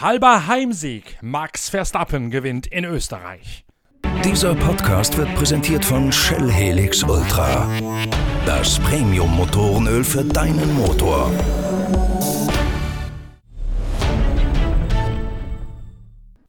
Halber Heimsieg. Max Verstappen gewinnt in Österreich. Dieser Podcast wird präsentiert von Shell Helix Ultra. Das Premium-Motorenöl für deinen Motor.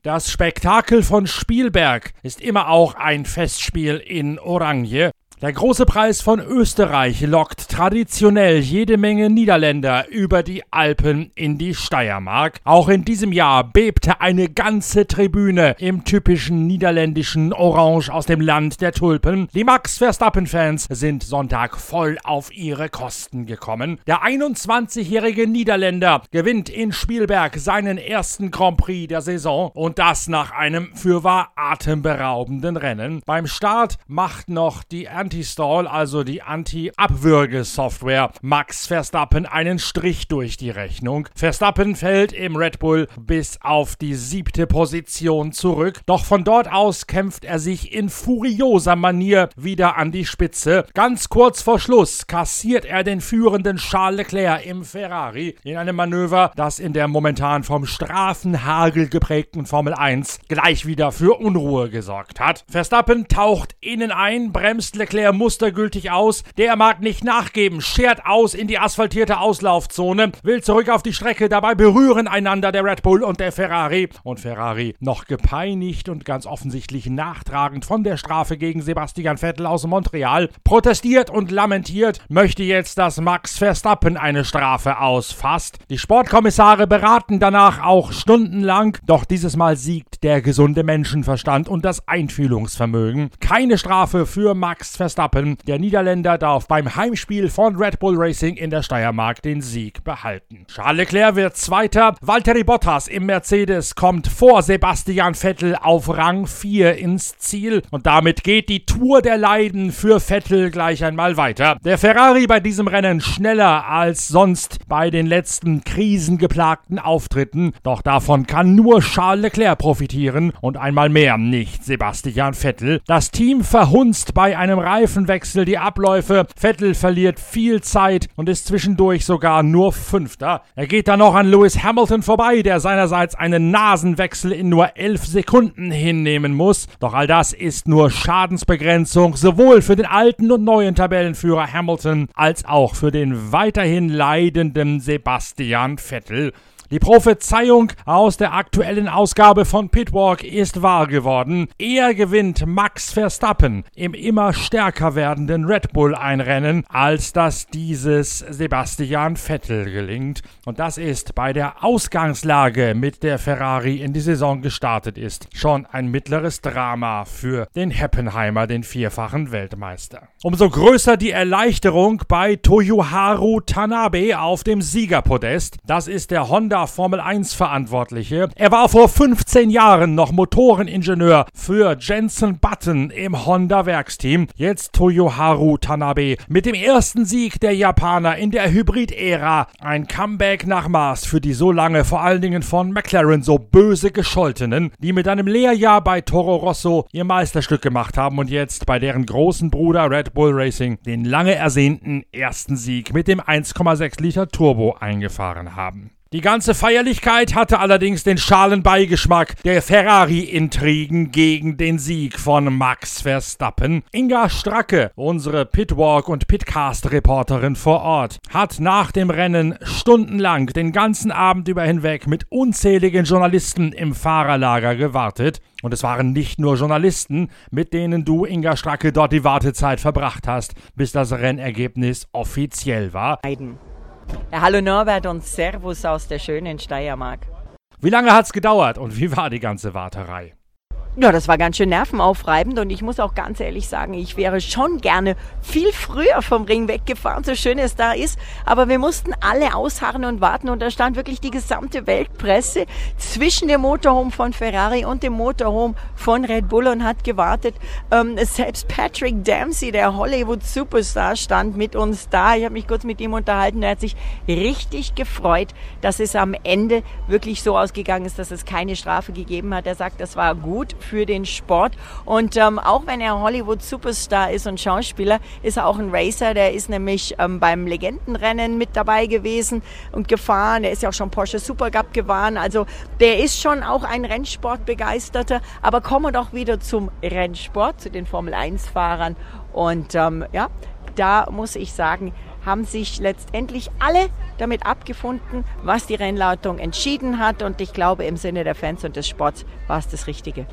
Das Spektakel von Spielberg ist immer auch ein Festspiel in Oranje. Der große Preis von Österreich lockt traditionell jede Menge Niederländer über die Alpen in die Steiermark. Auch in diesem Jahr bebte eine ganze Tribüne im typischen niederländischen Orange aus dem Land der Tulpen. Die Max Verstappen-Fans sind Sonntag voll auf ihre Kosten gekommen. Der 21-jährige Niederländer gewinnt in Spielberg seinen ersten Grand Prix der Saison und das nach einem fürwahr atemberaubenden Rennen. Beim Start macht noch die Anti Anti-Stall, also die Anti-Abwürge-Software, Max Verstappen einen Strich durch die Rechnung. Verstappen fällt im Red Bull bis auf die siebte Position zurück, doch von dort aus kämpft er sich in furioser Manier wieder an die Spitze. Ganz kurz vor Schluss kassiert er den führenden Charles Leclerc im Ferrari in einem Manöver, das in der momentan vom Strafenhagel geprägten Formel 1 gleich wieder für Unruhe gesorgt hat. Verstappen taucht innen ein, bremst Leclerc er mustergültig aus. Der mag nicht nachgeben, schert aus in die asphaltierte Auslaufzone, will zurück auf die Strecke. Dabei berühren einander der Red Bull und der Ferrari. Und Ferrari, noch gepeinigt und ganz offensichtlich nachtragend von der Strafe gegen Sebastian Vettel aus Montreal, protestiert und lamentiert, möchte jetzt, dass Max Verstappen eine Strafe ausfasst. Die Sportkommissare beraten danach auch stundenlang, doch dieses Mal siegt der gesunde Menschenverstand und das Einfühlungsvermögen. Keine Strafe für Max Verstappen Verstappen. Der Niederländer darf beim Heimspiel von Red Bull Racing in der Steiermark den Sieg behalten. Charles Leclerc wird Zweiter. Valtteri Bottas im Mercedes kommt vor Sebastian Vettel auf Rang 4 ins Ziel. Und damit geht die Tour der Leiden für Vettel gleich einmal weiter. Der Ferrari bei diesem Rennen schneller als sonst bei den letzten krisengeplagten Auftritten. Doch davon kann nur Charles Leclerc profitieren und einmal mehr nicht Sebastian Vettel. Das Team verhunzt bei einem Reifen Reifenwechsel, die Abläufe. Vettel verliert viel Zeit und ist zwischendurch sogar nur Fünfter. Er geht dann noch an Lewis Hamilton vorbei, der seinerseits einen Nasenwechsel in nur elf Sekunden hinnehmen muss. Doch all das ist nur Schadensbegrenzung, sowohl für den alten und neuen Tabellenführer Hamilton als auch für den weiterhin leidenden Sebastian Vettel. Die Prophezeiung aus der aktuellen Ausgabe von Pitwalk ist wahr geworden. Er gewinnt Max Verstappen im immer stärker werdenden Red Bull ein Rennen, als dass dieses Sebastian Vettel gelingt. Und das ist bei der Ausgangslage, mit der Ferrari in die Saison gestartet ist, schon ein mittleres Drama für den Heppenheimer, den vierfachen Weltmeister. Umso größer die Erleichterung bei Toyoharu Tanabe auf dem Siegerpodest. Das ist der Honda Honda Formel 1 Verantwortliche. Er war vor 15 Jahren noch Motoreningenieur für Jensen Button im Honda Werksteam. Jetzt Toyoharu Tanabe mit dem ersten Sieg der Japaner in der Hybrid-Ära. Ein Comeback nach Maß für die so lange vor allen Dingen von McLaren so böse gescholtenen, die mit einem Lehrjahr bei Toro Rosso ihr Meisterstück gemacht haben und jetzt bei deren großen Bruder Red Bull Racing den lange ersehnten ersten Sieg mit dem 1,6 Liter Turbo eingefahren haben. Die ganze Feierlichkeit hatte allerdings den schalen Beigeschmack der Ferrari-Intrigen gegen den Sieg von Max Verstappen. Inga Stracke, unsere Pitwalk- und Pitcast-Reporterin vor Ort, hat nach dem Rennen stundenlang den ganzen Abend über hinweg mit unzähligen Journalisten im Fahrerlager gewartet. Und es waren nicht nur Journalisten, mit denen du, Inga Stracke, dort die Wartezeit verbracht hast, bis das Rennergebnis offiziell war. Leiden. Hallo Norbert und Servus aus der schönen Steiermark. Wie lange hat's gedauert und wie war die ganze Warterei? Ja, das war ganz schön nervenaufreibend und ich muss auch ganz ehrlich sagen, ich wäre schon gerne viel früher vom Ring weggefahren, so schön es da ist. Aber wir mussten alle ausharren und warten und da stand wirklich die gesamte Weltpresse zwischen dem Motorhome von Ferrari und dem Motorhome von Red Bull und hat gewartet. Ähm, selbst Patrick Dempsey, der Hollywood Superstar, stand mit uns da. Ich habe mich kurz mit ihm unterhalten. Er hat sich richtig gefreut, dass es am Ende wirklich so ausgegangen ist, dass es keine Strafe gegeben hat. Er sagt, das war gut für den Sport. Und ähm, auch wenn er Hollywood-Superstar ist und Schauspieler, ist er auch ein Racer. Der ist nämlich ähm, beim Legendenrennen mit dabei gewesen und gefahren. Der ist ja auch schon Porsche Supercup gefahren. Also der ist schon auch ein Rennsportbegeisterter. Aber kommen wir doch wieder zum Rennsport, zu den Formel-1-Fahrern. Und ähm, ja, da muss ich sagen, haben sich letztendlich alle damit abgefunden, was die Rennleitung entschieden hat. Und ich glaube, im Sinne der Fans und des Sports war es das Richtige.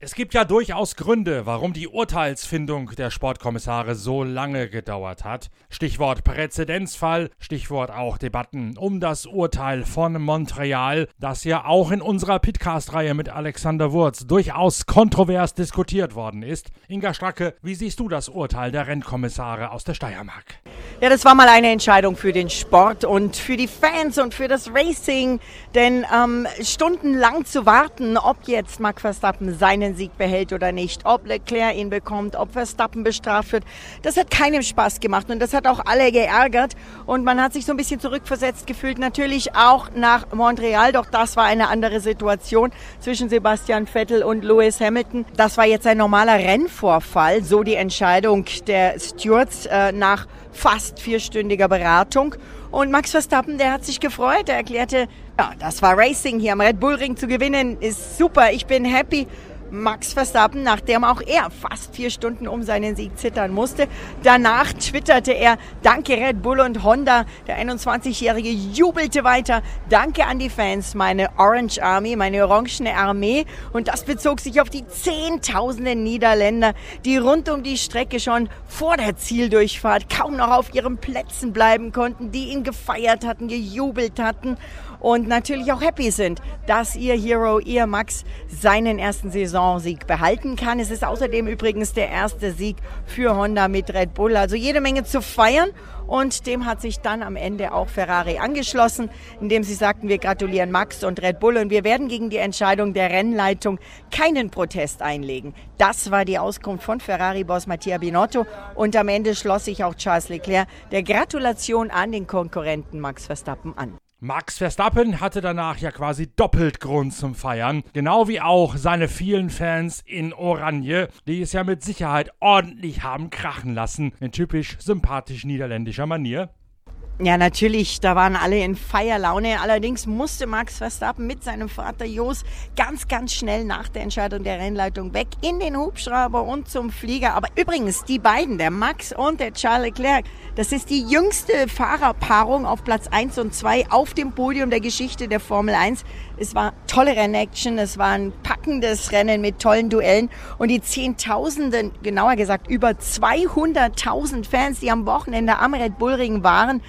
Es gibt ja durchaus Gründe, warum die Urteilsfindung der Sportkommissare so lange gedauert hat. Stichwort Präzedenzfall, Stichwort auch Debatten um das Urteil von Montreal, das ja auch in unserer Pitcast-Reihe mit Alexander Wurz durchaus kontrovers diskutiert worden ist. Inga Stracke, wie siehst du das Urteil der Rennkommissare aus der Steiermark? Ja, das war mal eine Entscheidung für den Sport und für die Fans und für das Racing. Denn ähm, stundenlang zu warten, ob jetzt Max Verstappen seinen Sieg behält oder nicht, ob Leclerc ihn bekommt, ob Verstappen bestraft wird, das hat keinem Spaß gemacht und das hat auch alle geärgert. Und man hat sich so ein bisschen zurückversetzt gefühlt, natürlich auch nach Montreal, doch das war eine andere Situation zwischen Sebastian Vettel und Lewis Hamilton. Das war jetzt ein normaler Rennvorfall, so die Entscheidung der Stewards äh, nach fast vierstündiger Beratung. Und Max Verstappen, der hat sich gefreut. Er erklärte, ja, das war Racing hier am Red Bull Ring zu gewinnen, ist super, ich bin happy. Max Verstappen, nachdem auch er fast vier Stunden um seinen Sieg zittern musste. Danach twitterte er, danke Red Bull und Honda. Der 21-Jährige jubelte weiter, danke an die Fans, meine Orange Army, meine orangene Armee. Und das bezog sich auf die Zehntausenden Niederländer, die rund um die Strecke schon vor der Zieldurchfahrt kaum noch auf ihren Plätzen bleiben konnten, die ihn gefeiert hatten, gejubelt hatten und natürlich auch happy sind, dass ihr Hero, ihr Max, seinen ersten Saisonsieg behalten kann. Es ist außerdem übrigens der erste Sieg für Honda mit Red Bull. Also jede Menge zu feiern. Und dem hat sich dann am Ende auch Ferrari angeschlossen, indem sie sagten, wir gratulieren Max und Red Bull und wir werden gegen die Entscheidung der Rennleitung keinen Protest einlegen. Das war die Auskunft von Ferrari-Boss Mattia Binotto und am Ende schloss sich auch Charles Leclerc der Gratulation an den Konkurrenten Max Verstappen an. Max Verstappen hatte danach ja quasi doppelt Grund zum Feiern, genau wie auch seine vielen Fans in Oranje, die es ja mit Sicherheit ordentlich haben krachen lassen, in typisch sympathisch niederländischer Manier. Ja, natürlich, da waren alle in Feierlaune. Allerdings musste Max Verstappen mit seinem Vater Jos ganz, ganz schnell nach der Entscheidung der Rennleitung weg in den Hubschrauber und zum Flieger. Aber übrigens, die beiden, der Max und der Charles Leclerc, das ist die jüngste Fahrerpaarung auf Platz 1 und 2 auf dem Podium der Geschichte der Formel 1. Es war tolle Rennaction, es war ein packendes Rennen mit tollen Duellen und die Zehntausenden, genauer gesagt über 200.000 Fans, die am Wochenende am Red Bull waren,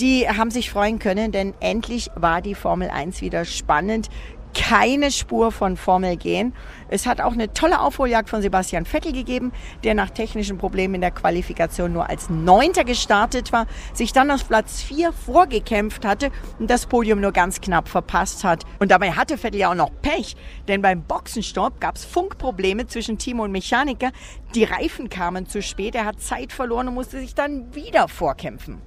die haben sich freuen können, denn endlich war die Formel 1 wieder spannend keine Spur von Formel gehen. Es hat auch eine tolle Aufholjagd von Sebastian Vettel gegeben, der nach technischen Problemen in der Qualifikation nur als Neunter gestartet war, sich dann auf Platz vier vorgekämpft hatte und das Podium nur ganz knapp verpasst hat. Und dabei hatte Vettel ja auch noch Pech, denn beim Boxenstopp gab es Funkprobleme zwischen Team und Mechaniker. Die Reifen kamen zu spät, er hat Zeit verloren und musste sich dann wieder vorkämpfen.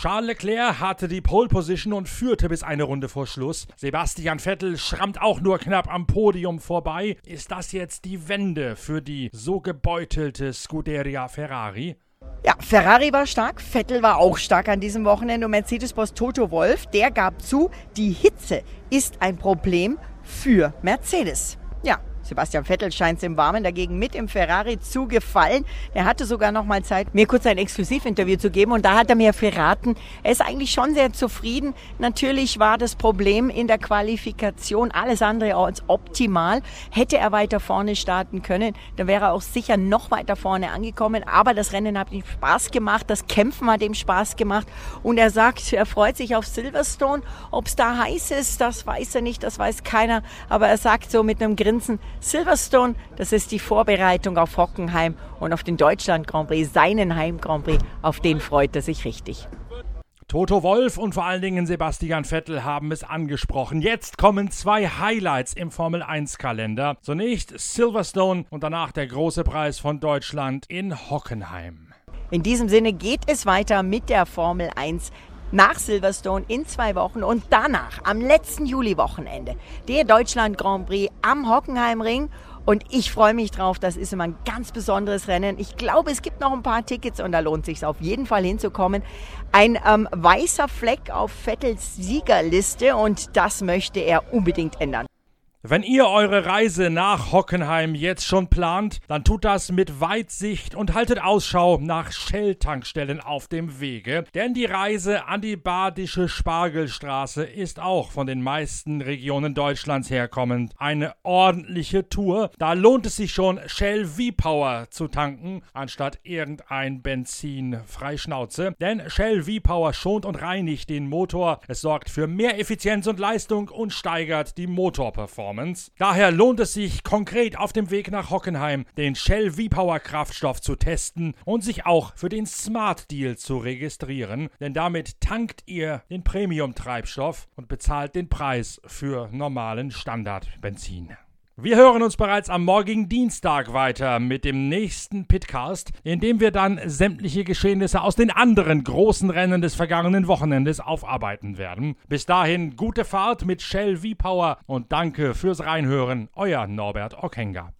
Charles Leclerc hatte die Pole Position und führte bis eine Runde vor Schluss. Sebastian Vettel schrammt auch nur knapp am Podium vorbei. Ist das jetzt die Wende für die so gebeutelte Scuderia Ferrari? Ja, Ferrari war stark, Vettel war auch stark an diesem Wochenende und Mercedes-Boss Toto Wolf, der gab zu, die Hitze ist ein Problem für Mercedes. Ja, Sebastian Vettel scheint es im Warmen dagegen mit im Ferrari zu gefallen. Er hatte sogar noch mal Zeit, mir kurz ein Exklusivinterview zu geben und da hat er mir verraten, er ist eigentlich schon sehr zufrieden. Natürlich war das Problem in der Qualifikation alles andere als optimal. Hätte er weiter vorne starten können, dann wäre er auch sicher noch weiter vorne angekommen. Aber das Rennen hat ihm Spaß gemacht, das Kämpfen hat ihm Spaß gemacht und er sagt, er freut sich auf Silverstone. Ob es da heiß ist, das weiß er nicht, das weiß keiner. Aber er sagt so mit einem Grinsen, Silverstone, das ist die Vorbereitung auf Hockenheim und auf den Deutschland Grand Prix, seinen Heim Grand Prix, auf den freut er sich richtig. Toto Wolf und vor allen Dingen Sebastian Vettel haben es angesprochen. Jetzt kommen zwei Highlights im Formel 1 Kalender. Zunächst Silverstone und danach der große Preis von Deutschland in Hockenheim. In diesem Sinne geht es weiter mit der Formel 1 nach Silverstone in zwei Wochen und danach am letzten Juli-Wochenende der Deutschland Grand Prix am Hockenheimring. Und ich freue mich drauf. Das ist immer ein ganz besonderes Rennen. Ich glaube, es gibt noch ein paar Tickets und da lohnt sich auf jeden Fall hinzukommen. Ein ähm, weißer Fleck auf Vettels Siegerliste und das möchte er unbedingt ändern. Wenn ihr eure Reise nach Hockenheim jetzt schon plant, dann tut das mit Weitsicht und haltet Ausschau nach Shell-Tankstellen auf dem Wege, denn die Reise an die badische Spargelstraße ist auch von den meisten Regionen Deutschlands herkommend eine ordentliche Tour. Da lohnt es sich schon, Shell V-Power zu tanken, anstatt irgendein Benzin frei Schnauze, denn Shell V-Power schont und reinigt den Motor, es sorgt für mehr Effizienz und Leistung und steigert die Motorperformance. Performance. Daher lohnt es sich konkret auf dem Weg nach Hockenheim den Shell V-Power Kraftstoff zu testen und sich auch für den Smart Deal zu registrieren, denn damit tankt ihr den Premium Treibstoff und bezahlt den Preis für normalen Standardbenzin. Wir hören uns bereits am morgigen Dienstag weiter mit dem nächsten Pitcast, in dem wir dann sämtliche Geschehnisse aus den anderen großen Rennen des vergangenen Wochenendes aufarbeiten werden. Bis dahin gute Fahrt mit Shell V-Power und danke fürs Reinhören, euer Norbert Ockenger.